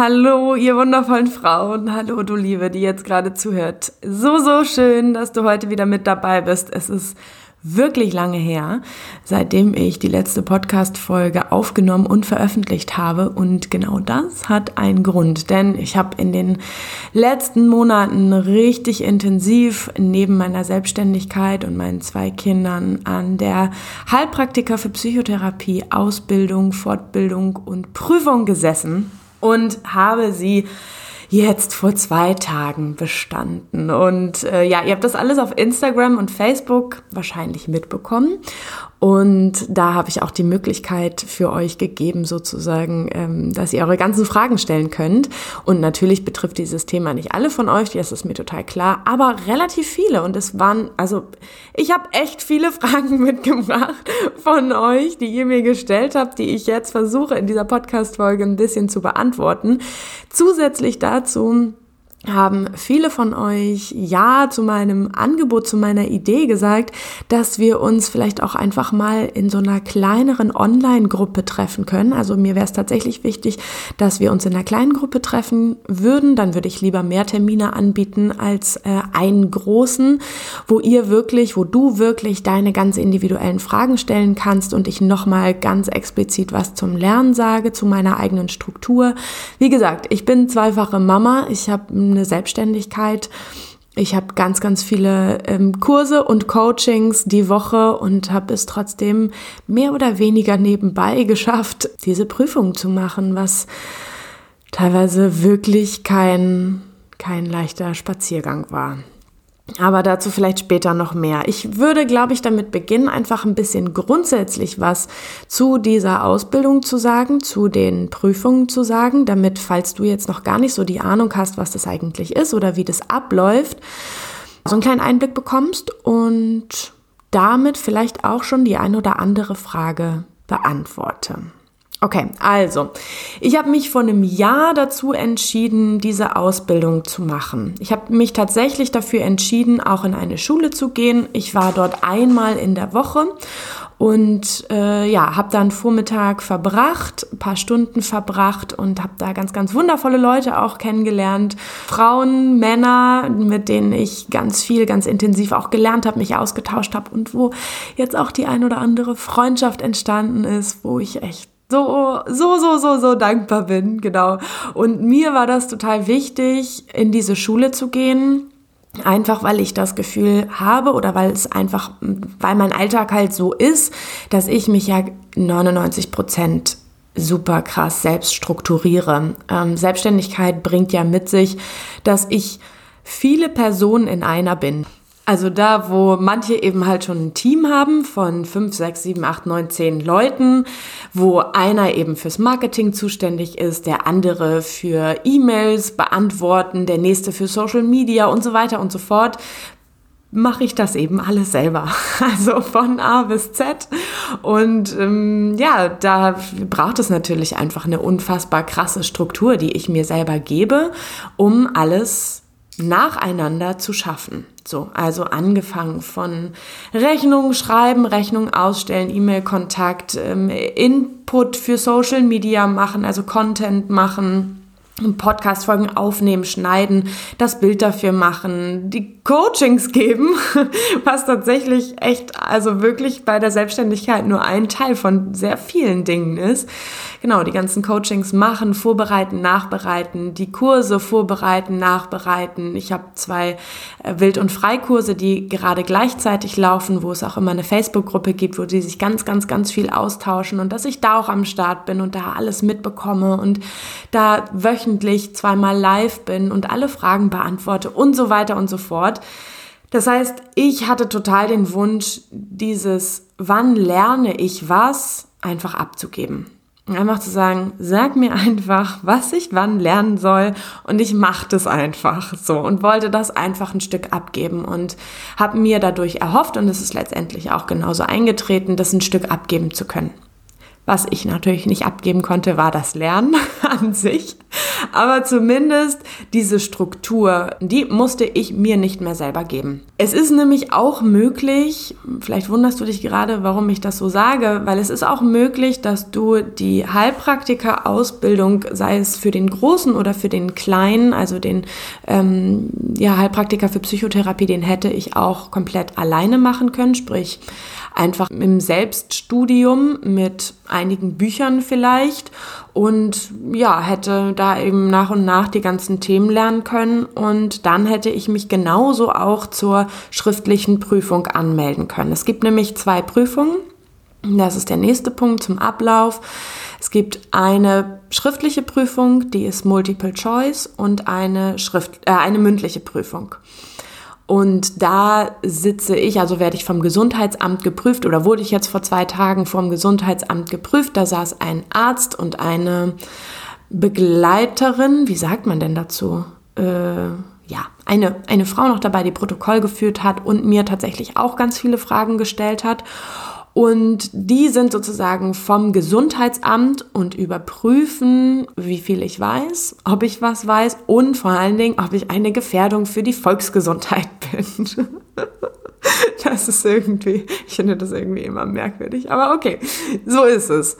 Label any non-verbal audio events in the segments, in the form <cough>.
hallo, ihr wundervollen Frauen. Hallo, du Liebe, die jetzt gerade zuhört. So, so schön, dass du heute wieder mit dabei bist. Es ist wirklich lange her, seitdem ich die letzte Podcast-Folge aufgenommen und veröffentlicht habe. Und genau das hat einen Grund, denn ich habe in den letzten Monaten richtig intensiv neben meiner Selbstständigkeit und meinen zwei Kindern an der Heilpraktiker für Psychotherapie, Ausbildung, Fortbildung und Prüfung gesessen und habe sie jetzt vor zwei Tagen bestanden. Und äh, ja, ihr habt das alles auf Instagram und Facebook wahrscheinlich mitbekommen. Und da habe ich auch die Möglichkeit für euch gegeben, sozusagen, ähm, dass ihr eure ganzen Fragen stellen könnt. Und natürlich betrifft dieses Thema nicht alle von euch, das ist mir total klar, aber relativ viele. Und es waren, also ich habe echt viele <laughs> Fragen mitgebracht von euch, die ihr mir gestellt habt, die ich jetzt versuche in dieser Podcast-Folge ein bisschen zu beantworten. Zusätzlich dazu haben viele von euch Ja zu meinem Angebot, zu meiner Idee gesagt, dass wir uns vielleicht auch einfach mal in so einer kleineren Online-Gruppe treffen können. Also mir wäre es tatsächlich wichtig, dass wir uns in einer kleinen Gruppe treffen würden. Dann würde ich lieber mehr Termine anbieten als äh, einen großen, wo ihr wirklich, wo du wirklich deine ganz individuellen Fragen stellen kannst und ich nochmal ganz explizit was zum Lernen sage, zu meiner eigenen Struktur. Wie gesagt, ich bin zweifache Mama. Ich habe eine Selbstständigkeit. Ich habe ganz, ganz viele ähm, Kurse und Coachings die Woche und habe es trotzdem mehr oder weniger nebenbei <laughs> geschafft, diese Prüfung zu machen, was teilweise wirklich kein, kein leichter Spaziergang war. Aber dazu vielleicht später noch mehr. Ich würde, glaube ich, damit beginnen, einfach ein bisschen grundsätzlich was zu dieser Ausbildung zu sagen, zu den Prüfungen zu sagen, damit, falls du jetzt noch gar nicht so die Ahnung hast, was das eigentlich ist oder wie das abläuft, so einen kleinen Einblick bekommst und damit vielleicht auch schon die ein oder andere Frage beantworte. Okay, also, ich habe mich vor einem Jahr dazu entschieden, diese Ausbildung zu machen. Ich habe mich tatsächlich dafür entschieden, auch in eine Schule zu gehen. Ich war dort einmal in der Woche und äh, ja, habe dann Vormittag verbracht, paar Stunden verbracht und habe da ganz, ganz wundervolle Leute auch kennengelernt. Frauen, Männer, mit denen ich ganz viel, ganz intensiv auch gelernt habe, mich ausgetauscht habe und wo jetzt auch die ein oder andere Freundschaft entstanden ist, wo ich echt so, so, so, so, so dankbar bin, genau. Und mir war das total wichtig, in diese Schule zu gehen. Einfach weil ich das Gefühl habe oder weil es einfach, weil mein Alltag halt so ist, dass ich mich ja 99 Prozent super krass selbst strukturiere. Ähm, Selbstständigkeit bringt ja mit sich, dass ich viele Personen in einer bin. Also da, wo manche eben halt schon ein Team haben von fünf, sechs, sieben, acht, neun, zehn Leuten, wo einer eben fürs Marketing zuständig ist, der andere für E-Mails beantworten, der nächste für Social Media und so weiter und so fort, mache ich das eben alles selber. <laughs> Also von A bis Z. Und ähm, ja, da braucht es natürlich einfach eine unfassbar krasse Struktur, die ich mir selber gebe, um alles nacheinander zu schaffen. So, also angefangen von Rechnungen schreiben, Rechnungen ausstellen, E-Mail-Kontakt, ähm, Input für Social Media machen, also Content machen, Podcast-Folgen aufnehmen, schneiden, das Bild dafür machen, die Coachings geben, <laughs> was tatsächlich echt, also wirklich bei der Selbstständigkeit nur ein Teil von sehr vielen Dingen ist. Genau, die ganzen Coachings machen, vorbereiten, nachbereiten, die Kurse vorbereiten, nachbereiten. Ich habe zwei äh, Wild- und Freikurse, die gerade gleichzeitig laufen, wo es auch immer eine Facebook-Gruppe gibt, wo die sich ganz, ganz, ganz viel austauschen und dass ich da auch am Start bin und da alles mitbekomme und da wöchentlich wöchentlich zweimal live bin und alle Fragen beantworte und so weiter und so fort. Das heißt, ich hatte total den Wunsch, dieses wann lerne ich was einfach abzugeben. Einfach zu sagen, sag mir einfach, was ich wann lernen soll und ich mache das einfach so und wollte das einfach ein Stück abgeben und habe mir dadurch erhofft und es ist letztendlich auch genauso eingetreten, das ein Stück abgeben zu können. Was ich natürlich nicht abgeben konnte, war das Lernen <laughs> an sich. Aber zumindest diese Struktur, die musste ich mir nicht mehr selber geben. Es ist nämlich auch möglich, vielleicht wunderst du dich gerade, warum ich das so sage, weil es ist auch möglich, dass du die Heilpraktiker-Ausbildung, sei es für den Großen oder für den Kleinen, also den ähm, ja, Heilpraktiker für Psychotherapie, den hätte ich auch komplett alleine machen können, sprich einfach im Selbststudium mit einigen Büchern vielleicht und ja, hätte da eben nach und nach die ganzen Themen lernen können und dann hätte ich mich genauso auch zur schriftlichen Prüfung anmelden können. Es gibt nämlich zwei Prüfungen. Das ist der nächste Punkt zum Ablauf. Es gibt eine schriftliche Prüfung, die ist Multiple Choice und eine, Schrift, äh, eine mündliche Prüfung. Und da sitze ich, also werde ich vom Gesundheitsamt geprüft oder wurde ich jetzt vor zwei Tagen vom Gesundheitsamt geprüft. Da saß ein Arzt und eine Begleiterin, wie sagt man denn dazu? Äh, ja, eine, eine Frau noch dabei, die Protokoll geführt hat und mir tatsächlich auch ganz viele Fragen gestellt hat. Und die sind sozusagen vom Gesundheitsamt und überprüfen, wie viel ich weiß, ob ich was weiß und vor allen Dingen, ob ich eine Gefährdung für die Volksgesundheit <laughs> bin. Das ist irgendwie, ich finde das irgendwie immer merkwürdig, aber okay, so ist es.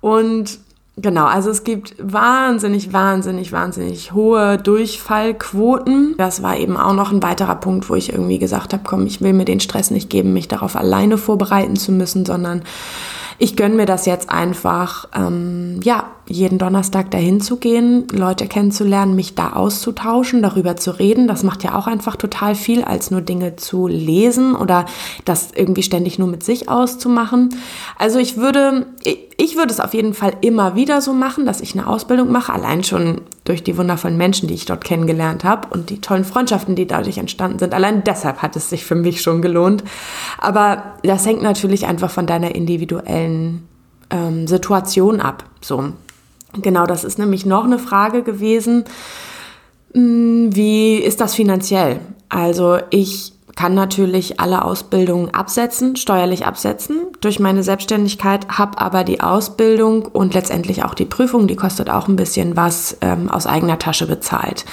Und Genau, also es gibt wahnsinnig, wahnsinnig, wahnsinnig hohe Durchfallquoten. Das war eben auch noch ein weiterer Punkt, wo ich irgendwie gesagt habe, komm, ich will mir den Stress nicht geben, mich darauf alleine vorbereiten zu müssen, sondern ich gönne mir das jetzt einfach, ähm, ja, jeden Donnerstag dahin zu gehen, Leute kennenzulernen, mich da auszutauschen, darüber zu reden. Das macht ja auch einfach total viel, als nur Dinge zu lesen oder das irgendwie ständig nur mit sich auszumachen. Also ich würde, ich würde es auf jeden Fall immer wieder so machen, dass ich eine Ausbildung mache, allein schon durch die wundervollen Menschen, die ich dort kennengelernt habe und die tollen Freundschaften, die dadurch entstanden sind. Allein deshalb hat es sich für mich schon gelohnt. Aber das hängt natürlich einfach von deiner individuellen ähm, Situation ab. So, genau, das ist nämlich noch eine Frage gewesen. Hm, wie ist das finanziell? Also ich kann natürlich alle Ausbildungen absetzen, steuerlich absetzen durch meine Selbstständigkeit, habe aber die Ausbildung und letztendlich auch die Prüfung, die kostet auch ein bisschen was ähm, aus eigener Tasche bezahlt.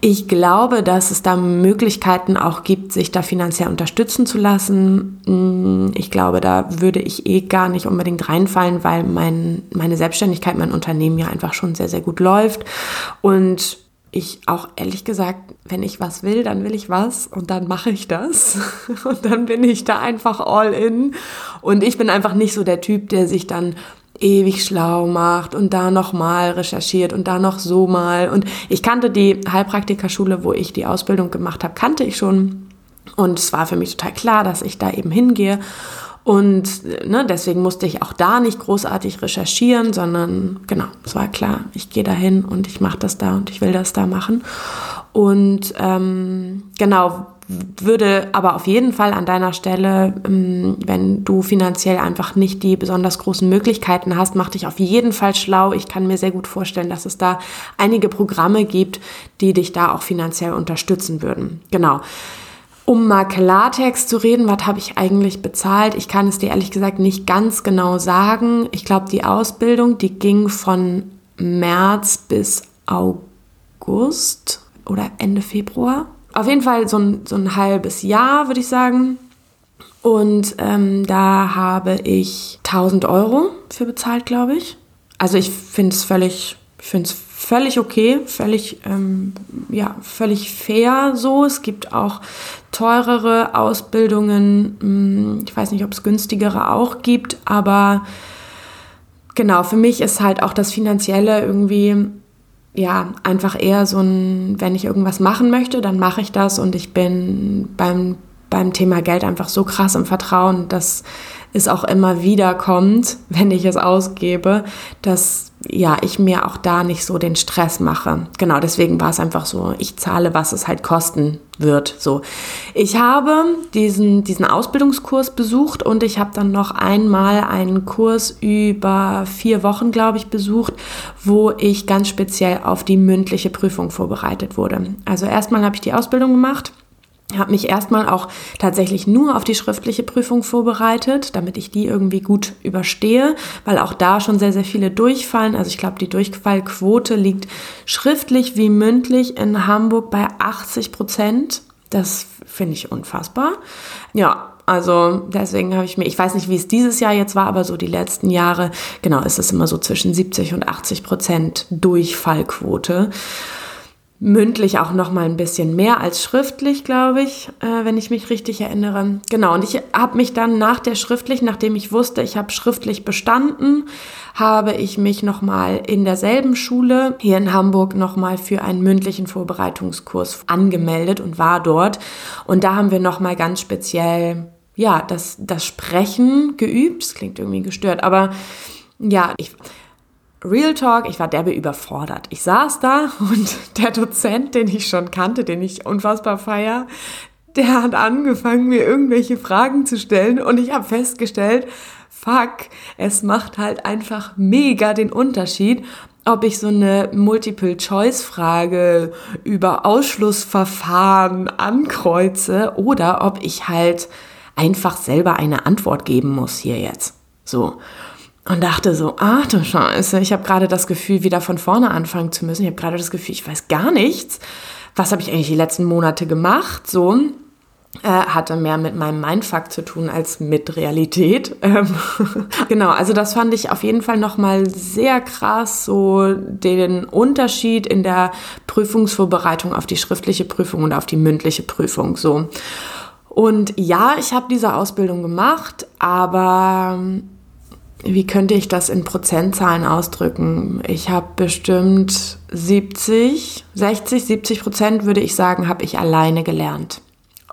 Ich glaube, dass es da Möglichkeiten auch gibt, sich da finanziell unterstützen zu lassen. Hm, ich glaube, da würde ich eh gar nicht unbedingt reinfallen, weil mein, meine Selbstständigkeit, mein Unternehmen ja einfach schon sehr, sehr gut läuft und ich auch ehrlich gesagt, wenn ich was will, dann will ich was und dann mache ich das. <laughs> Und dann bin ich da einfach all in. Und ich bin einfach nicht so der Typ, der sich dann ewig schlau macht und da nochmal recherchiert und da noch so mal. Und ich kannte die Heilpraktikerschule, wo ich die Ausbildung gemacht habe, kannte ich schon. Und es war für mich total klar, dass ich da eben hingehe und ne, deswegen musste ich auch da nicht großartig recherchieren, sondern genau, es war klar, ich gehe da hin und ich mache das da und ich will das da machen. Und ähm, genau, würde aber auf jeden Fall an deiner Stelle, ähm, wenn du finanziell einfach nicht die besonders großen Möglichkeiten hast, mach dich auf jeden Fall schlau. Ich kann mir sehr gut vorstellen, dass es da einige Programme gibt, die dich da auch finanziell unterstützen würden. Genau. Um mal Klartext zu reden, was habe ich eigentlich bezahlt? Ich kann es dir ehrlich gesagt nicht ganz genau sagen. Ich glaube, die Ausbildung, die ging von März bis August oder Ende Februar. Auf jeden Fall so ein, so ein halbes Jahr, würde ich sagen. Und ähm, da habe ich 1000 Euro für bezahlt, glaube ich. Also ich finde es völlig, ich finde es völlig okay, völlig, ähm, ja, völlig fair so. Es gibt auch teurere Ausbildungen. Hm, ich weiß nicht, ob es günstigere auch gibt, aber genau, für mich ist halt auch das Finanzielle irgendwie ja, einfach eher so ein, wenn ich irgendwas machen möchte, dann mache ich das und ich bin beim, beim Thema Geld einfach so krass im Vertrauen, dass es auch immer wieder kommt, <laughs> wenn ich es ausgebe, dass ja, ich mir auch da nicht so den Stress mache. Genau, deswegen war es einfach so, ich zahle, was es halt kosten wird. So, ich habe diesen, diesen Ausbildungskurs besucht und ich habe dann noch einmal einen Kurs über vier Wochen, glaube ich, besucht, wo ich ganz speziell auf die mündliche Prüfung vorbereitet wurde. Also erstmal habe ich die Ausbildung gemacht habe mich erstmal auch tatsächlich nur auf die schriftliche Prüfung vorbereitet, damit ich die irgendwie gut überstehe, weil auch da schon sehr, sehr viele durchfallen. Also ich glaube, die Durchfallquote liegt schriftlich wie mündlich in Hamburg bei 80 Prozent. Das finde ich unfassbar. Ja, also deswegen habe ich mir, ich weiß nicht, wie es dieses Jahr jetzt war, aber so die letzten Jahre, genau, ist es immer so zwischen 70 und 80 Prozent Durchfallquote mündlich auch noch mal ein bisschen mehr als schriftlich, glaube ich, äh, wenn ich mich richtig erinnere. Genau, und ich habe mich dann nach der schriftlich, nachdem ich wusste, ich habe schriftlich bestanden, habe ich mich noch mal in derselben Schule hier in Hamburg noch mal für einen mündlichen Vorbereitungskurs angemeldet und war dort und da haben wir noch mal ganz speziell ja, das das Sprechen geübt. Das klingt irgendwie gestört, aber ja, ich Real Talk, ich war derbe überfordert. Ich saß da <laughs> und der Dozent, den ich schon kannte, den ich unfassbar feier, der hat angefangen, mir irgendwelche Fragen zu stellen und ich habe festgestellt, fuck, es macht halt einfach mega den Unterschied, ob ich so eine Multiple-Choice-Frage über Ausschlussverfahren ankreuze oder ob ich halt einfach selber eine Antwort geben muss hier jetzt. So und dachte so, ach du Scheiße, ich habe gerade das Gefühl, wieder von vorne anfangen zu müssen. Ich habe gerade das Gefühl, ich weiß gar nichts. Was habe ich eigentlich die letzten Monate gemacht? So äh, hatte mehr mit meinem Mindfuck zu tun als mit Realität. <laughs> Ähm, genau, also das fand ich auf jeden Fall nochmal sehr krass, so den Unterschied in der Prüfungsvorbereitung auf die schriftliche Prüfung und auf die mündliche Prüfung. So. Und ja, ich habe diese Ausbildung gemacht, aber wie könnte ich das in Prozentzahlen ausdrücken? Ich habe bestimmt 70, 60, 70 Prozent, würde ich sagen, habe ich alleine gelernt.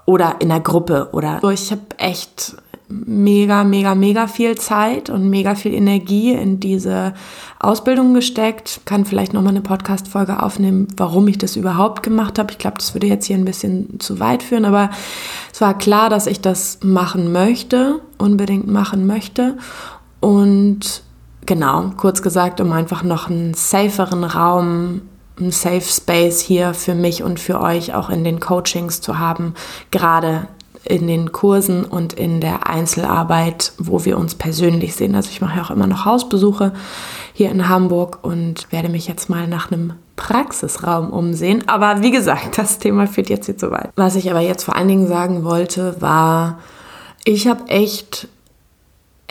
Oder in der Gruppe. Oder ich habe echt mega, mega, mega viel Zeit und mega viel Energie in diese Ausbildung gesteckt. Kann vielleicht nochmal eine Podcast-Folge aufnehmen, warum ich das überhaupt gemacht habe. Ich glaube, das würde jetzt hier ein bisschen zu weit führen, aber es war klar, dass ich das machen möchte, unbedingt machen möchte. Und genau, kurz gesagt, um einfach noch einen saferen Raum, einen Safe Space hier für mich und für euch auch in den Coachings zu haben, gerade in den Kursen und in der Einzelarbeit, wo wir uns persönlich sehen. Also ich mache ja auch immer noch Hausbesuche hier in Hamburg und werde mich jetzt mal nach einem Praxisraum umsehen. Aber wie gesagt, <laughs> das Thema führt jetzt hier zu weit. Was ich aber jetzt vor allen Dingen sagen wollte, war, ich habe echt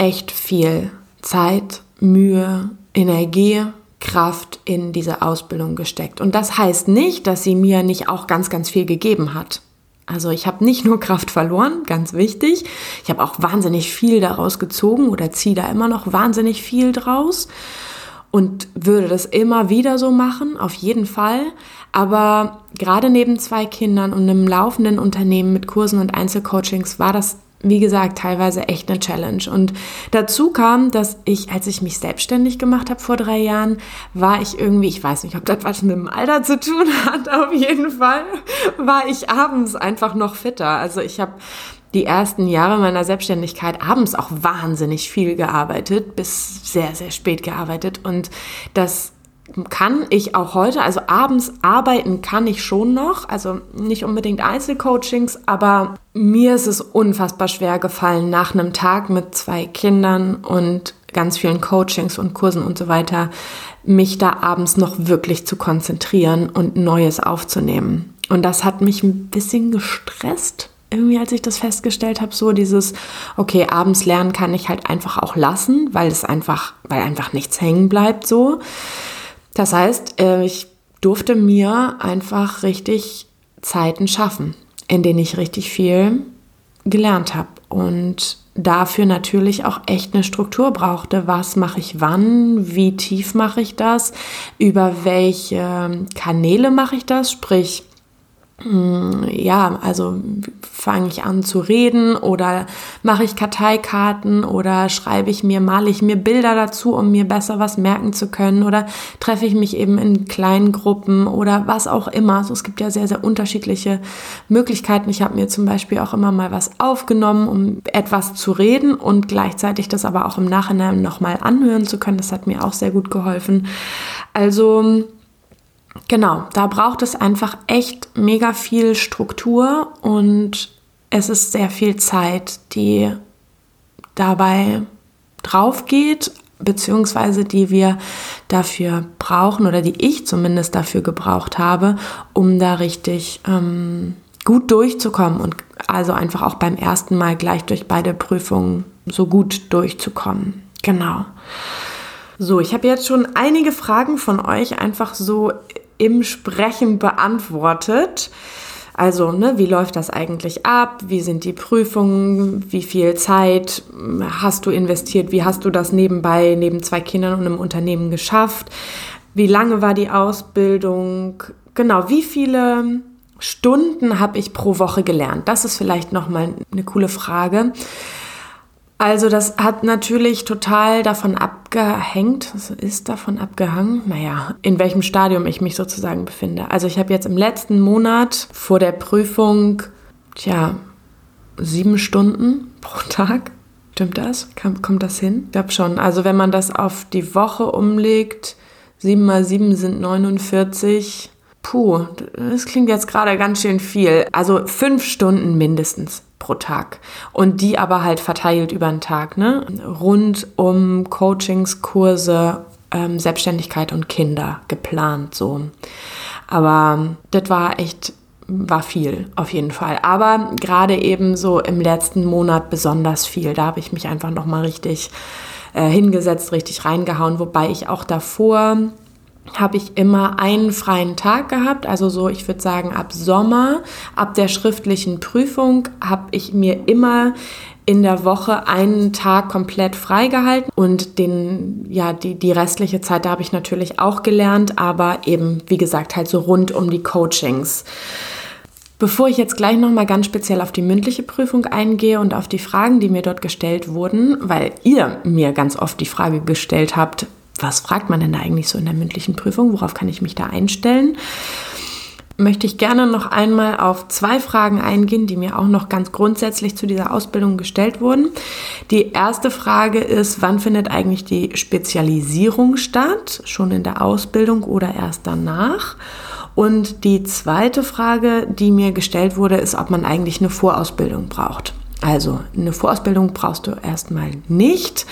echt viel Zeit, Mühe, Energie, Kraft in diese Ausbildung gesteckt. Und das heißt nicht, dass sie mir nicht auch ganz, ganz viel gegeben hat. Also ich habe nicht nur Kraft verloren, ganz wichtig. Ich habe auch wahnsinnig viel daraus gezogen oder ziehe da immer noch wahnsinnig viel draus und würde das immer wieder so machen, auf jeden Fall. Aber gerade neben zwei Kindern und einem laufenden Unternehmen mit Kursen und Einzelcoachings war das wie gesagt, teilweise echt eine Challenge. Und dazu kam, dass ich, als ich mich selbstständig gemacht habe vor drei Jahren, war ich irgendwie, ich weiß nicht, ob das was mit dem Alter zu tun hat, <laughs> auf jeden Fall, war ich abends einfach noch fitter. Also ich habe die ersten Jahre meiner Selbstständigkeit abends auch wahnsinnig viel gearbeitet, bis sehr, sehr spät gearbeitet. Und das kann ich auch heute, also abends arbeiten kann ich schon noch, also nicht unbedingt Einzelcoachings, aber mir ist es unfassbar schwer gefallen, nach einem Tag mit zwei Kindern und ganz vielen Coachings und Kursen und so weiter, mich da abends noch wirklich zu konzentrieren und Neues aufzunehmen. Und das hat mich ein bisschen gestresst, irgendwie, als ich das festgestellt habe, so dieses, okay, abends lernen kann ich halt einfach auch lassen, weil es einfach, weil einfach nichts hängen bleibt, so. Das heißt, äh, ich durfte mir einfach richtig Zeiten schaffen, in denen ich richtig viel gelernt habe und dafür natürlich auch echt eine Struktur brauchte. Was mache ich wann? Wie tief mache ich das? Über welche Kanäle mache ich das? Sprich, ja, also fange ich an zu reden oder mache ich Karteikarten oder schreibe ich mir, male ich mir Bilder dazu, um mir besser was merken zu können oder treffe ich mich eben in kleinen Gruppen oder was auch immer. Also es gibt ja sehr, sehr unterschiedliche Möglichkeiten. Ich habe mir zum Beispiel auch immer mal was aufgenommen, um etwas zu reden und gleichzeitig das aber auch im Nachhinein nochmal anhören zu können. Das hat mir auch sehr gut geholfen. Also genau, da braucht es einfach echt mega viel Struktur und es ist sehr viel Zeit, die dabei drauf geht, beziehungsweise die wir dafür brauchen oder die ich zumindest dafür gebraucht habe, um da richtig ähm, gut durchzukommen und also einfach auch beim ersten Mal gleich durch beide Prüfungen so gut durchzukommen. Genau. So, ich habe jetzt schon einige Fragen von euch einfach so im Sprechen beantwortet. Also, ne, wie läuft das eigentlich ab? Wie sind die Prüfungen? Wie viel Zeit hast du investiert? Wie hast du das nebenbei, neben zwei Kindern und einem Unternehmen geschafft? Wie lange war die Ausbildung? Genau, wie viele Stunden habe ich pro Woche gelernt? Das ist vielleicht nochmal eine coole Frage. Also das hat natürlich total davon abgehängt, was ist davon abgehangen? Naja, in welchem Stadium ich mich sozusagen befinde. Also ich habe jetzt im letzten Monat vor der Prüfung, tja, sieben Stunden pro <laughs> Tag. Stimmt das? Kommt das hin? Ich glaube schon. Also wenn man das auf die Woche umlegt, sieben mal sieben sind 49. Puh, das klingt jetzt gerade ganz schön viel. Also fünf Stunden mindestens pro Tag. Und die aber halt verteilt über den Tag, ne? Rund um Coachings, Kurse, ähm, Selbstständigkeit und Kinder geplant so. Aber das war echt, war viel auf jeden Fall. Aber gerade eben so im letzten Monat besonders viel. Da habe ich mich einfach nochmal richtig äh, hingesetzt, richtig reingehauen, wobei ich auch davor habe ich immer einen freien Tag gehabt. Also so, ich würde sagen, ab Sommer, ab der schriftlichen Prüfung, habe ich mir immer in der Woche einen Tag komplett freigehalten und den, ja, die, die restliche Zeit, da habe ich natürlich auch gelernt, aber eben, wie gesagt, halt so rund um die Coachings. Bevor ich jetzt gleich nochmal ganz speziell auf die mündliche Prüfung eingehe und auf die Fragen, die mir dort gestellt wurden, weil ihr mir ganz oft die Frage gestellt habt, was fragt man denn da eigentlich so in der mündlichen Prüfung? Worauf kann ich mich da einstellen? Möchte ich gerne noch einmal auf zwei Fragen eingehen, die mir auch noch ganz grundsätzlich zu dieser Ausbildung gestellt wurden. Die erste Frage ist, wann findet eigentlich die Spezialisierung statt? Schon in der Ausbildung oder erst danach? Und die zweite Frage, die mir gestellt wurde, ist, ob man eigentlich eine Vorausbildung braucht. Also eine Vorausbildung brauchst du erstmal nicht.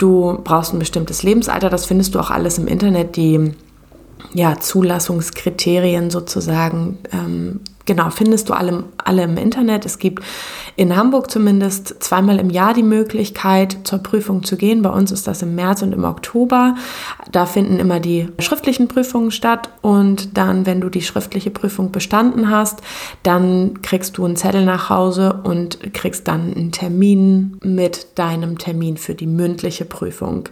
Du brauchst ein bestimmtes Lebensalter, das findest du auch alles im Internet, die ja, Zulassungskriterien sozusagen ähm, Genau, findest du alle, alle im Internet. Es gibt in Hamburg zumindest zweimal im Jahr die Möglichkeit, zur Prüfung zu gehen. Bei uns ist das im März und im Oktober. Da finden immer die schriftlichen Prüfungen statt. Und dann, wenn du die schriftliche Prüfung bestanden hast, dann kriegst du einen Zettel nach Hause und kriegst dann einen Termin mit deinem Termin für die mündliche Prüfung.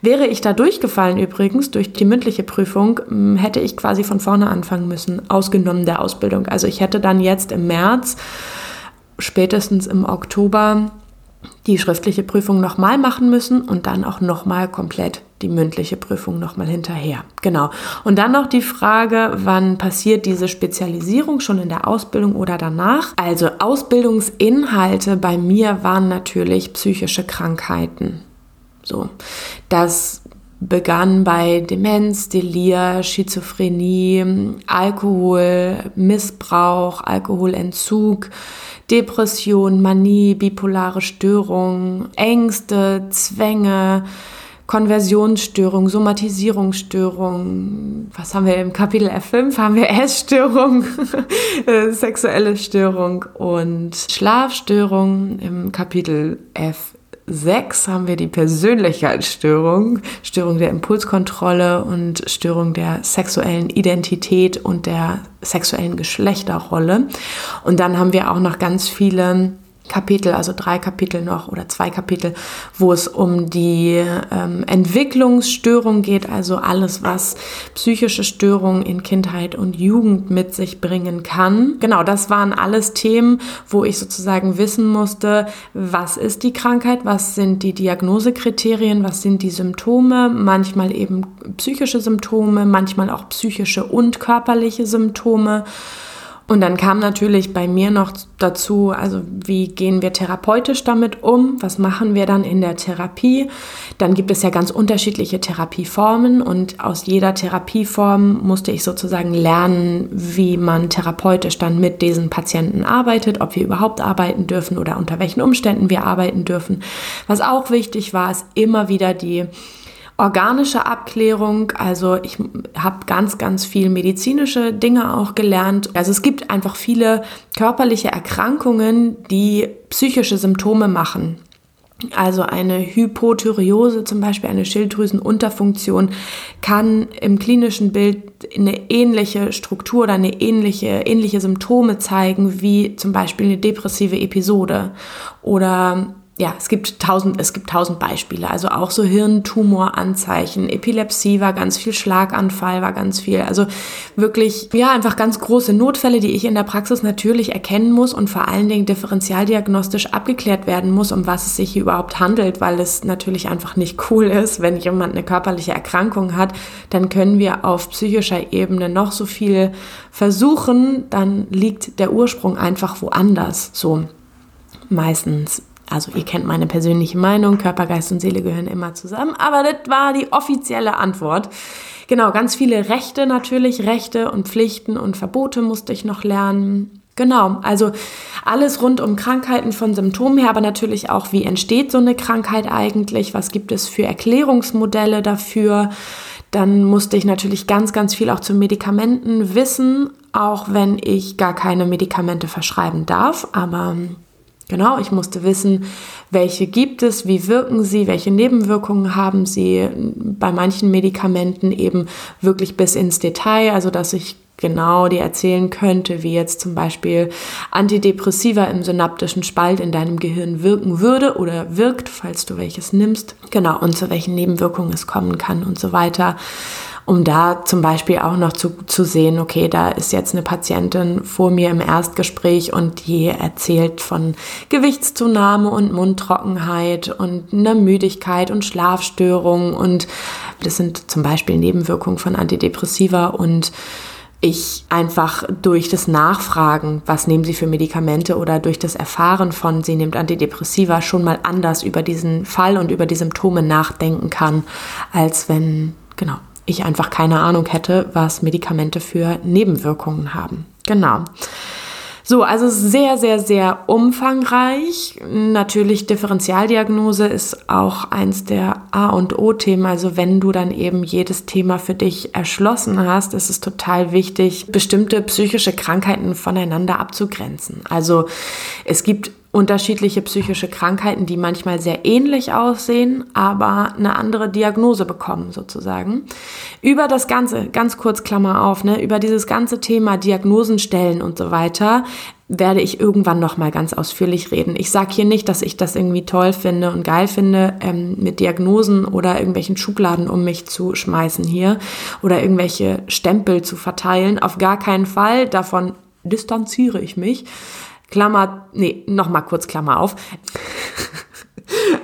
Wäre ich da durchgefallen übrigens, durch die mündliche Prüfung, hätte ich quasi von vorne anfangen müssen, ausgenommen der Ausbildung. Also ich hätte dann jetzt im März, spätestens im Oktober, die schriftliche Prüfung nochmal machen müssen und dann auch nochmal komplett die mündliche Prüfung nochmal hinterher. Genau. Und dann noch die Frage, wann passiert diese Spezialisierung schon in der Ausbildung oder danach? Also Ausbildungsinhalte bei mir waren natürlich psychische Krankheiten. So, das begann bei Demenz, Delir, Schizophrenie, Alkohol, Missbrauch, Alkoholentzug, Depression, Manie, bipolare Störung, Ängste, Zwänge, Konversionsstörung, Somatisierungsstörung, was haben wir im Kapitel F5? Haben wir Essstörung, <laughs> sexuelle Störung und Schlafstörung im Kapitel F 6 haben wir die Persönlichkeitsstörung, Störung der Impulskontrolle und Störung der sexuellen Identität und der sexuellen Geschlechterrolle. Und dann haben wir auch noch ganz viele Kapitel, also drei Kapitel noch oder zwei Kapitel, wo es um die ähm, Entwicklungsstörung geht, also alles, was psychische Störungen in Kindheit und Jugend mit sich bringen kann. Genau, das waren alles Themen, wo ich sozusagen wissen musste, was ist die Krankheit, was sind die Diagnosekriterien, was sind die Symptome, manchmal eben psychische Symptome, manchmal auch psychische und körperliche Symptome. Und dann kam natürlich bei mir noch dazu, also wie gehen wir therapeutisch damit um? Was machen wir dann in der Therapie? Dann gibt es ja ganz unterschiedliche Therapieformen und aus jeder Therapieform musste ich sozusagen lernen, wie man therapeutisch dann mit diesen Patienten arbeitet, ob wir überhaupt arbeiten dürfen oder unter welchen Umständen wir arbeiten dürfen. Was auch wichtig war, ist immer wieder die organische Abklärung. Also ich habe ganz, ganz viel medizinische Dinge auch gelernt. Also es gibt einfach viele körperliche Erkrankungen, die psychische Symptome machen. Also eine Hypothyreose, zum Beispiel eine Schilddrüsenunterfunktion, kann im klinischen Bild eine ähnliche Struktur oder eine ähnliche, ähnliche Symptome zeigen wie zum Beispiel eine depressive Episode oder ja, es gibt tausend, es gibt tausend Beispiele. Also auch so Hirntumoranzeichen, Epilepsie war ganz viel, Schlaganfall war ganz viel. Also wirklich, ja, einfach ganz große Notfälle, die ich in der Praxis natürlich erkennen muss und vor allen Dingen differenzialdiagnostisch abgeklärt werden muss, um was es sich hier überhaupt handelt, weil es natürlich einfach nicht cool ist, wenn jemand eine körperliche Erkrankung hat, dann können wir auf psychischer Ebene noch so viel versuchen, dann liegt der Ursprung einfach woanders. So meistens also ihr kennt meine persönliche Meinung, Körper, Geist und Seele gehören immer zusammen, aber das war die offizielle Antwort. Genau, ganz viele Rechte natürlich, Rechte und Pflichten und Verbote musste ich noch lernen. Genau, also alles rund um Krankheiten von Symptomen her, aber natürlich auch, wie entsteht so eine Krankheit eigentlich, was gibt es für Erklärungsmodelle dafür. Dann musste ich natürlich ganz, ganz viel auch zu Medikamenten wissen, auch wenn ich gar keine Medikamente verschreiben darf, aber Genau, ich musste wissen, welche gibt es, wie wirken sie, welche Nebenwirkungen haben sie. Bei manchen Medikamenten eben wirklich bis ins Detail, also dass ich genau dir erzählen könnte, wie jetzt zum Beispiel Antidepressiva im synaptischen Spalt in deinem Gehirn wirken würde oder wirkt, falls du welches nimmst. Genau, und zu welchen Nebenwirkungen es kommen kann und so weiter um da zum Beispiel auch noch zu, zu sehen, okay, da ist jetzt eine Patientin vor mir im Erstgespräch und die erzählt von Gewichtszunahme und Mundtrockenheit und einer Müdigkeit und Schlafstörungen und das sind zum Beispiel Nebenwirkungen von Antidepressiva und ich einfach durch das Nachfragen, was nehmen Sie für Medikamente oder durch das Erfahren von, sie nimmt Antidepressiva, schon mal anders über diesen Fall und über die Symptome nachdenken kann, als wenn, genau, ich einfach keine Ahnung hätte, was Medikamente für Nebenwirkungen haben. Genau. So, also sehr, sehr, sehr umfangreich. Natürlich Differentialdiagnose ist auch eins der A und O-Themen. Also wenn du dann eben jedes Thema für dich erschlossen hast, ist es total wichtig, bestimmte psychische Krankheiten voneinander abzugrenzen. Also es gibt unterschiedliche psychische Krankheiten, die manchmal sehr ähnlich aussehen, aber eine andere Diagnose bekommen sozusagen. Über das Ganze, ganz kurz Klammer auf, ne, über dieses ganze Thema Diagnosen stellen und so weiter, werde ich irgendwann noch mal ganz ausführlich reden. Ich sage hier nicht, dass ich das irgendwie toll finde und geil finde, ähm, mit Diagnosen oder irgendwelchen Schubladen um mich zu schmeißen hier oder irgendwelche Stempel zu verteilen. Auf gar keinen Fall. Davon distanziere ich mich. Klammer, nee, nochmal kurz Klammer auf.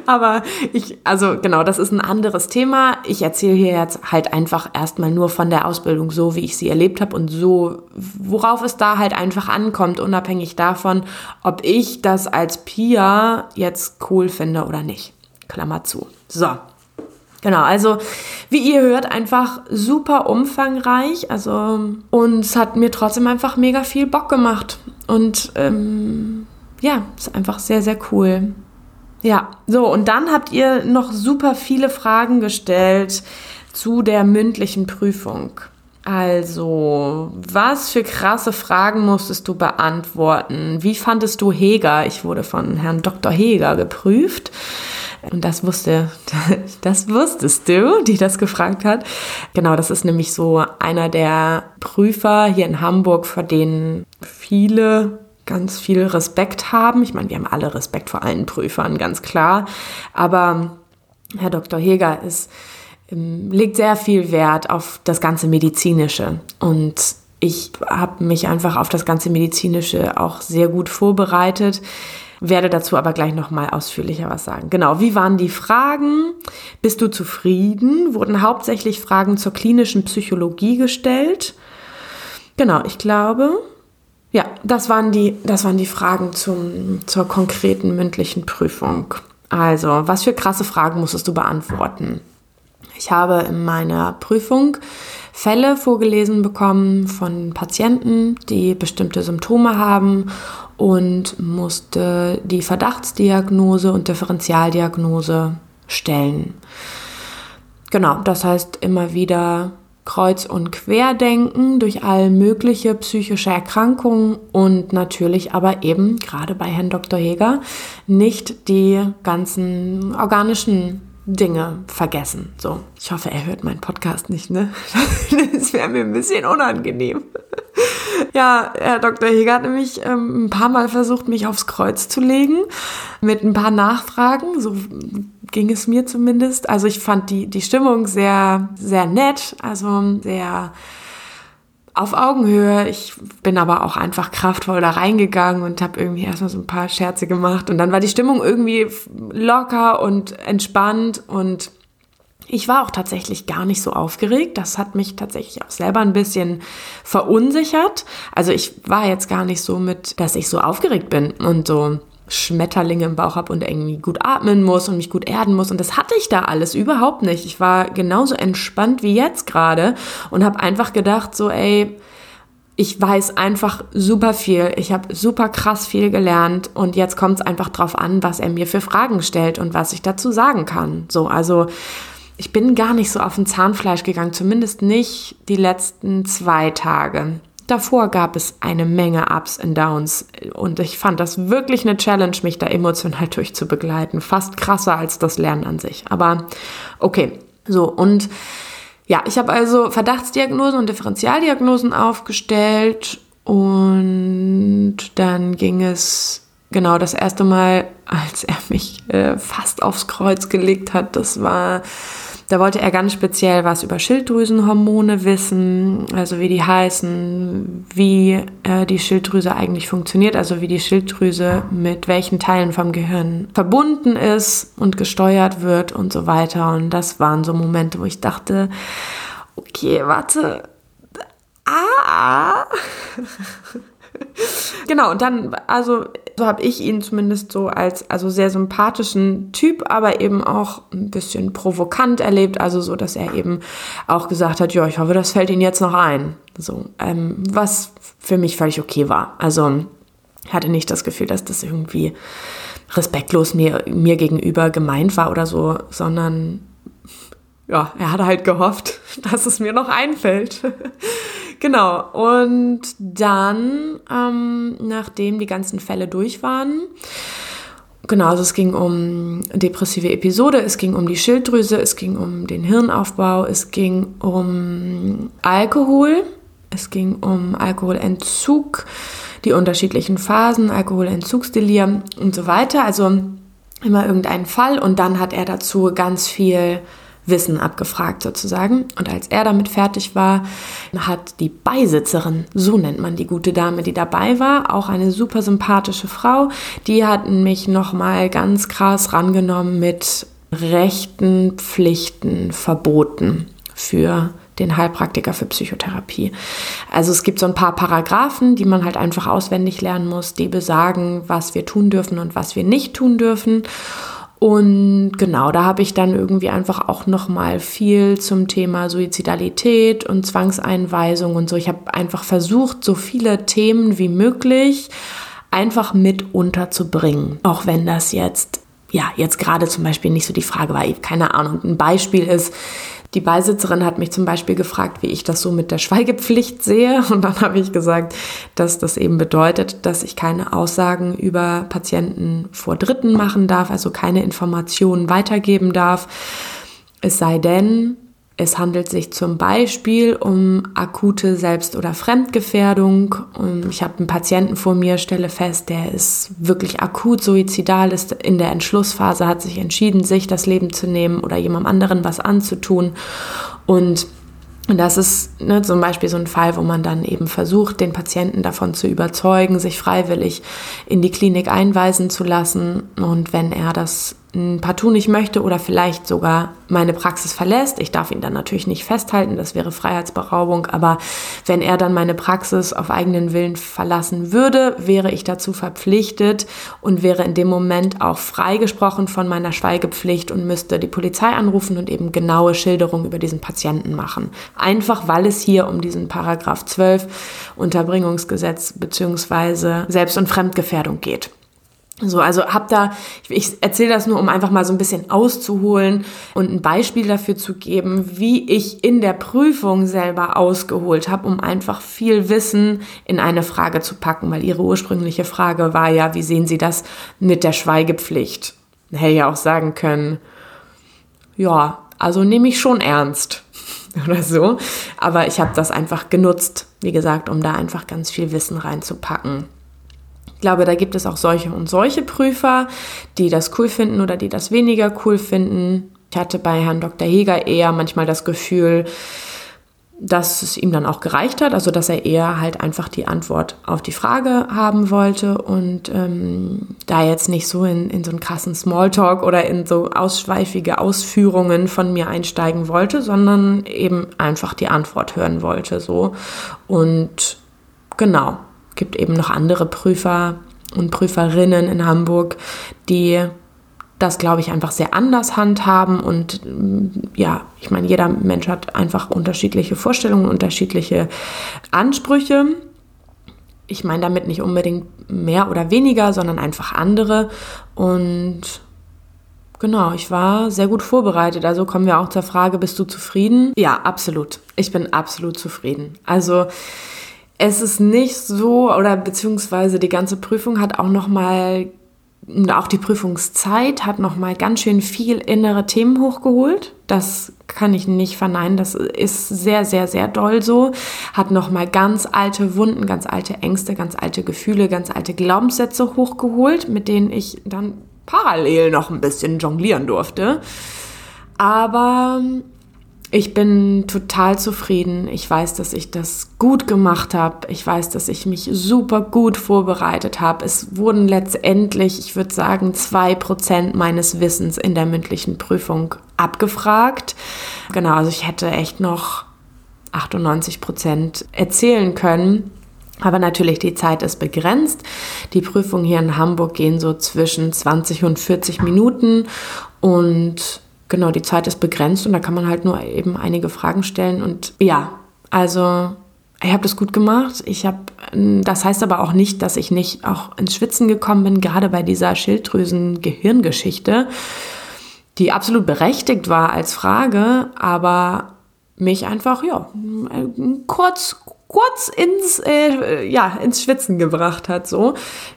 Aber ich, also genau, das ist ein anderes Thema. Ich erzähle hier jetzt halt einfach erstmal nur von der Ausbildung so, wie ich sie erlebt habe und so, worauf es da halt einfach ankommt, unabhängig davon, ob ich das als Pia jetzt cool finde oder nicht. Klammer zu. So. Genau, also wie ihr hört, einfach super umfangreich. Also, und es hat mir trotzdem einfach mega viel Bock gemacht. Und ähm, ja, ist einfach sehr, sehr cool. Ja, so, und dann habt ihr noch super viele Fragen gestellt zu der mündlichen Prüfung. Also, was für krasse Fragen musstest du beantworten? Wie fandest du Heger? Ich wurde von Herrn Dr. Heger geprüft. Und das wusste, <laughs> das wusstest du, die das gefragt hat. Genau, das ist nämlich so einer der Prüfer hier in Hamburg, vor denen viele ganz viel Respekt haben. Ich meine, wir haben alle Respekt vor allen Prüfern, ganz klar. Aber Herr Dr. Heger ist, legt sehr viel Wert auf das ganze Medizinische. Und ich habe mich einfach auf das ganze Medizinische auch sehr gut vorbereitet werde dazu aber gleich nochmal ausführlicher was sagen. Genau, wie waren die Fragen? Bist du zufrieden? Wurden hauptsächlich Fragen zur klinischen Psychologie gestellt? Genau, ich glaube, Ja, das waren die, das waren die Fragen zum, zur konkreten mündlichen Prüfung. Also, was für krasse Fragen musstest du beantworten? Ich habe in meiner Prüfung Fälle vorgelesen bekommen von Patienten, die bestimmte Symptome haben und musste die Verdachtsdiagnose und Differentialdiagnose stellen. Genau, das heißt immer wieder Kreuz- und Querdenken durch all mögliche psychische Erkrankungen und natürlich aber eben, gerade bei Herrn Dr. Heger, nicht die ganzen organischen Dinge vergessen. So, ich hoffe, er hört meinen Podcast nicht, ne? <laughs> Das wäre mir ein bisschen unangenehm. <laughs> Ja, Herr Dr. Heger hat nämlich ähm, ein paar Mal versucht, mich aufs Kreuz zu legen mit ein paar Nachfragen. So ging es mir zumindest. Also ich fand die, die Stimmung sehr, sehr nett, also sehr auf Augenhöhe. Ich bin aber auch einfach kraftvoll da reingegangen und habe irgendwie erstmal so ein paar Scherze gemacht. Und dann war die Stimmung irgendwie locker und entspannt und ich war auch tatsächlich gar nicht so aufgeregt. Das hat mich tatsächlich auch selber ein bisschen verunsichert. Also ich war jetzt gar nicht so mit, dass ich so aufgeregt bin und so Schmetterlinge im Bauch habe und irgendwie gut atmen muss und mich gut erden muss. Und das hatte ich da alles überhaupt nicht. Ich war genauso entspannt wie jetzt gerade und habe einfach gedacht, so, ey, ich weiß einfach super viel. Ich habe super krass viel gelernt und jetzt kommt es einfach drauf an, was er mir für Fragen stellt und was ich dazu sagen kann. So, also ich bin gar nicht so auf ein Zahnfleisch gegangen, zumindest nicht die letzten zwei Tage. Davor gab es eine Menge Ups und Downs und ich fand das wirklich eine Challenge, mich da emotional <laughs> durchzubegleiten. Fast krasser als das Lernen an sich. Aber okay, so und ja, ich habe also Verdachtsdiagnosen und Differentialdiagnosen aufgestellt und dann ging es genau das erste Mal, als er mich äh, fast aufs Kreuz gelegt hat. Das war da wollte er ganz speziell was über Schilddrüsenhormone wissen, also wie die heißen, wie äh, die Schilddrüse eigentlich funktioniert, also wie die Schilddrüse mit welchen Teilen vom Gehirn verbunden ist und gesteuert wird und so weiter. Und das waren so Momente, wo ich dachte, okay, warte. Ah! <laughs> genau, und dann, also so habe ich ihn zumindest so als also sehr sympathischen Typ, aber eben auch ein bisschen provokant erlebt, also so, dass er eben auch gesagt hat, ja, ich hoffe, das fällt Ihnen jetzt noch ein. So, ähm, was für mich völlig okay war. Also hatte nicht das Gefühl, dass das irgendwie respektlos mir, mir gegenüber gemeint war oder so, sondern ja, er hatte halt gehofft, <laughs> dass es mir noch einfällt. <laughs> Genau, und dann, ähm, nachdem die ganzen Fälle durch waren, genau, also es ging um depressive Episode, es ging um die Schilddrüse, es ging um den Hirnaufbau, es ging um Alkohol, es ging um Alkoholentzug, die unterschiedlichen Phasen, Alkoholentzugsdelir und so weiter. Also immer irgendein Fall und dann hat er dazu ganz viel Wissen abgefragt sozusagen. Und als er damit fertig war, hat die Beisitzerin, so nennt man die gute Dame, die dabei war, auch eine super sympathische Frau, die hat mich nochmal ganz krass rangenommen mit Rechten, Pflichten, Verboten für den Heilpraktiker für Psychotherapie. Also es gibt so ein paar Paragraphen, die man halt einfach auswendig lernen muss, die besagen, was wir tun dürfen und was wir nicht tun dürfen. Und genau, da habe ich dann irgendwie einfach auch noch mal viel zum Thema Suizidalität und Zwangseinweisung und so. Ich habe einfach versucht, so viele Themen wie möglich einfach mit unterzubringen, auch wenn das jetzt ja jetzt gerade zum Beispiel nicht so die Frage war. Keine Ahnung. Ein Beispiel ist die Beisitzerin hat mich zum Beispiel gefragt, wie ich das so mit der Schweigepflicht sehe. Und dann habe ich gesagt, dass das eben bedeutet, dass ich keine Aussagen über Patienten vor Dritten machen darf, also keine Informationen weitergeben darf. Es sei denn, es handelt sich zum Beispiel um akute Selbst- oder Fremdgefährdung. Ich habe einen Patienten vor mir, stelle fest, der ist wirklich akut suizidal, ist in der Entschlussphase, hat sich entschieden, sich das Leben zu nehmen oder jemandem anderen was anzutun. Und und das ist ne, zum Beispiel so ein Fall, wo man dann eben versucht, den Patienten davon zu überzeugen, sich freiwillig in die Klinik einweisen zu lassen. Und wenn er das partout nicht möchte oder vielleicht sogar meine Praxis verlässt. Ich darf ihn dann natürlich nicht festhalten, das wäre Freiheitsberaubung, aber wenn er dann meine Praxis auf eigenen Willen verlassen würde, wäre ich dazu verpflichtet und wäre in dem Moment auch freigesprochen von meiner Schweigepflicht und müsste die Polizei anrufen und eben genaue Schilderungen über diesen Patienten machen. Einfach weil es hier um diesen Paragraph 12 Unterbringungsgesetz bzw. Selbst- und Fremdgefährdung geht. So, also hab da, ich erzähle das nur, um einfach mal so ein bisschen auszuholen und ein Beispiel dafür zu geben, wie ich in der Prüfung selber ausgeholt habe, um einfach viel Wissen in eine Frage zu packen, weil ihre ursprüngliche Frage war ja, wie sehen Sie das mit der Schweigepflicht? Hätte ja auch sagen können, ja, also nehme ich schon ernst <laughs> oder so, aber ich habe das einfach genutzt, wie gesagt, um da einfach ganz viel Wissen reinzupacken. Ich glaube, da gibt es auch solche und solche Prüfer, die das cool finden oder die das weniger cool finden. Ich hatte bei Herrn Dr. Heger eher manchmal das Gefühl, dass es ihm dann auch gereicht hat, also dass er eher halt einfach die Antwort auf die Frage haben wollte und ähm, da jetzt nicht so in, in so einen krassen Smalltalk oder in so ausschweifige Ausführungen von mir einsteigen wollte, sondern eben einfach die Antwort hören wollte so und genau gibt eben noch andere Prüfer und Prüferinnen in Hamburg, die das, glaube ich, einfach sehr anders handhaben. Und mm, ja, ich meine, jeder Mensch hat einfach unterschiedliche Vorstellungen, unterschiedliche Ansprüche. Ich meine damit nicht unbedingt mehr oder weniger, sondern einfach andere. Und genau, ich war sehr gut vorbereitet. Also kommen wir auch zur Frage, bist du zufrieden? Ja, absolut. Ich bin absolut zufrieden. Also es ist nicht so, oder beziehungsweise die ganze Prüfung hat auch nochmal, auch die Prüfungszeit hat nochmal ganz schön viel innere Themen hochgeholt. Das kann ich nicht verneinen. Das ist sehr, sehr, sehr doll so. Hat nochmal ganz alte Wunden, ganz alte Ängste, ganz alte Gefühle, ganz alte Glaubenssätze hochgeholt, mit denen ich dann parallel noch ein bisschen jonglieren durfte. Aber ich bin total zufrieden. Ich weiß, dass ich das gut gemacht habe. Ich weiß, dass ich mich super gut vorbereitet habe. Es wurden letztendlich, ich würde sagen, zwei Prozent meines Wissens in der mündlichen Prüfung abgefragt. Genau, also ich hätte echt noch 98 Prozent erzählen können. Aber natürlich, die Zeit ist begrenzt. Die Prüfungen hier in Hamburg gehen so zwischen 20 und 40 Minuten und genau, die Zeit ist begrenzt und da kann man halt nur eben einige Fragen stellen. Und ja, also ich habe das gut gemacht. Ich habe, das heißt aber auch nicht, dass ich nicht auch ins Schwitzen gekommen bin, gerade bei dieser Schilddrüsen-Gehirngeschichte, die absolut berechtigt war als Frage, aber mich einfach, ja, kurz, kurz ins, äh, ja, ins Schwitzen gebracht hat. So.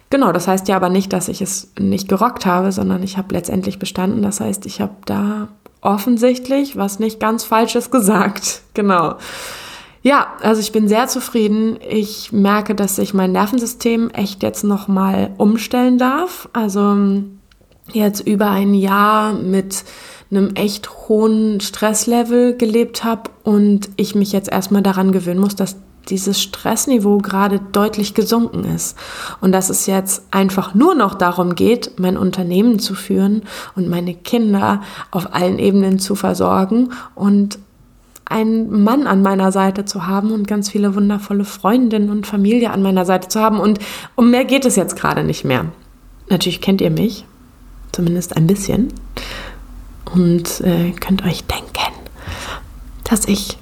Genau, das heißt ja aber nicht, dass ich es nicht gerockt habe, sondern ich habe letztendlich bestanden. Das heißt, ich habe da offensichtlich was nicht ganz Falsches gesagt. <laughs> Genau. Ja, also ich bin sehr zufrieden. Ich merke, dass ich mein Nervensystem echt jetzt nochmal umstellen darf. Also jetzt über ein Jahr mit einem echt hohen Stresslevel gelebt habe und ich mich jetzt erstmal daran gewöhnen muss, dass dieses Stressniveau gerade deutlich gesunken ist. Und dass es jetzt einfach nur noch darum geht, mein Unternehmen zu führen und meine Kinder auf allen Ebenen zu versorgen und einen Mann an meiner Seite zu haben und ganz viele wundervolle Freundinnen und Familie an meiner Seite zu haben. Und um mehr geht es jetzt gerade nicht mehr. Natürlich kennt ihr mich, zumindest ein bisschen. Und äh, könnt euch denken, dass ich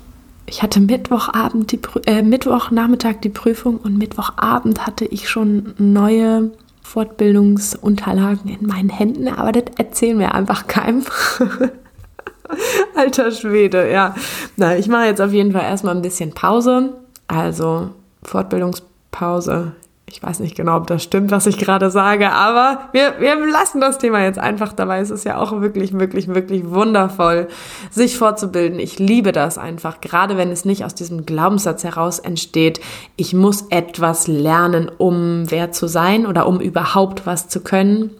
ich hatte Mittwochabend die äh, Mittwochnachmittag die Prüfung und Mittwochabend hatte ich schon neue Fortbildungsunterlagen in meinen Händen, aber das erzählen wir einfach keinem. <laughs> Alter Schwede, ja. Na, ich mache jetzt auf jeden Fall erstmal ein bisschen Pause. Also Fortbildungspause ich weiß nicht genau, ob das stimmt, was ich gerade sage, aber wir, wir lassen das Thema jetzt einfach dabei. Es ist ja auch wirklich, wirklich, wirklich wundervoll, sich fortzubilden. Ich liebe das einfach, gerade wenn es nicht aus diesem Glaubenssatz heraus entsteht, ich muss etwas lernen, um wer zu sein oder um überhaupt was zu können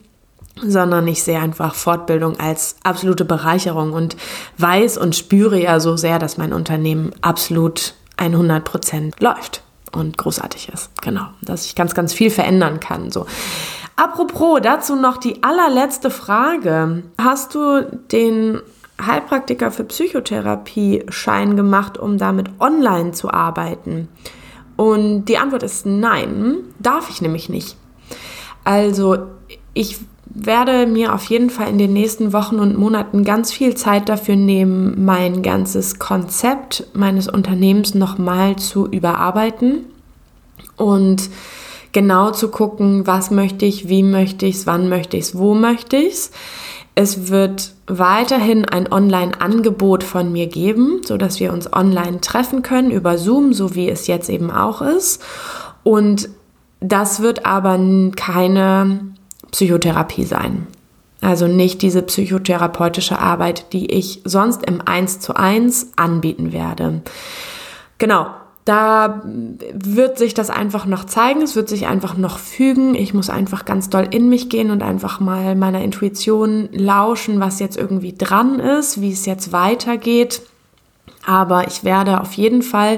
sondern ich sehe einfach Fortbildung als absolute Bereicherung und weiß und spüre ja so sehr, dass mein Unternehmen absolut 100 Prozent läuft und großartig ist. Genau, dass ich ganz, ganz viel verändern kann. So. Apropos, dazu noch die allerletzte Frage. Hast du den Heilpraktiker für Psychotherapie Schein gemacht, um damit online zu arbeiten? Und die Antwort ist nein, darf ich nämlich nicht. Also ich werde mir auf jeden Fall in den nächsten Wochen und Monaten ganz viel Zeit dafür nehmen, mein ganzes Konzept meines Unternehmens nochmal zu überarbeiten und genau zu gucken, was möchte ich, wie möchte ich es, wann möchte ich es, wo möchte ich es. Es wird weiterhin ein Online-Angebot von mir geben, sodass wir uns online treffen können über Zoom, so wie es jetzt eben auch ist. Und das wird aber keine Psychotherapie sein. Also nicht diese psychotherapeutische Arbeit, die ich sonst im 1 zu 1 anbieten werde. Genau, da wird sich das einfach noch zeigen, es wird sich einfach noch fügen. Ich muss einfach ganz doll in mich gehen und einfach mal meiner Intuition lauschen, was jetzt irgendwie dran ist, wie es jetzt weitergeht. Aber ich werde auf jeden Fall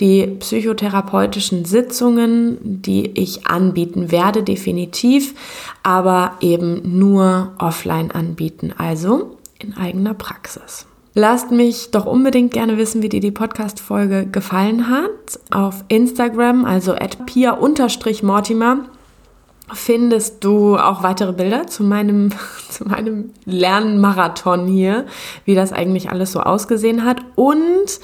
die psychotherapeutischen Sitzungen, die ich anbieten werde, definitiv, aber eben nur offline anbieten, also in eigener Praxis. Lasst mich doch unbedingt gerne wissen, wie dir die Podcast-Folge gefallen hat. Auf Instagram, also at pia-mortimer, findest du auch weitere Bilder zu meinem, <laughs> zu meinem Lernmarathon hier, wie das eigentlich alles so ausgesehen hat. Und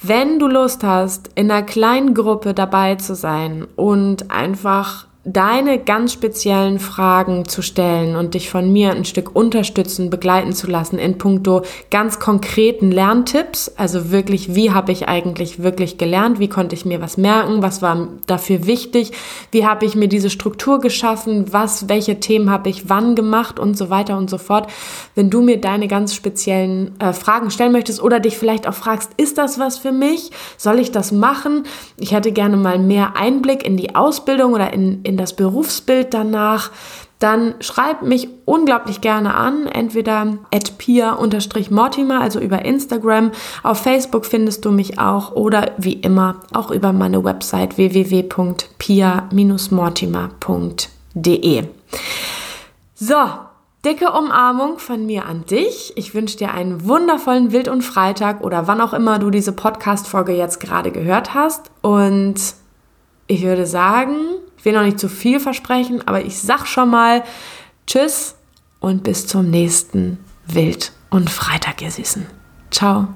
wenn du Lust hast, in einer kleinen Gruppe dabei zu sein und einfach deine ganz speziellen Fragen zu stellen und dich von mir ein Stück unterstützen, begleiten zu lassen in puncto ganz konkreten Lerntipps. Also wirklich, wie habe ich eigentlich wirklich gelernt? Wie konnte ich mir was merken? Was war dafür wichtig? Wie habe ich mir diese Struktur geschaffen? Was, welche Themen habe ich wann gemacht und so weiter und so fort. Wenn du mir deine ganz speziellen äh, Fragen stellen möchtest oder dich vielleicht auch fragst, ist das was für mich? Soll ich das machen? Ich hätte gerne mal mehr Einblick in die Ausbildung oder in, in in das Berufsbild danach, dann schreib mich unglaublich gerne an, entweder at pia-mortimer, also über Instagram. Auf Facebook findest du mich auch oder wie immer auch über meine Website www.pia-mortimer.de. So, dicke Umarmung von mir an dich. Ich wünsche dir einen wundervollen Wild- und Freitag oder wann auch immer du diese Podcast-Folge jetzt gerade gehört hast. Und ich würde sagen, ich will noch nicht zu viel versprechen, aber ich sag schon mal Tschüss und bis zum nächsten Wild und Freitag, ihr Süßen. Ciao.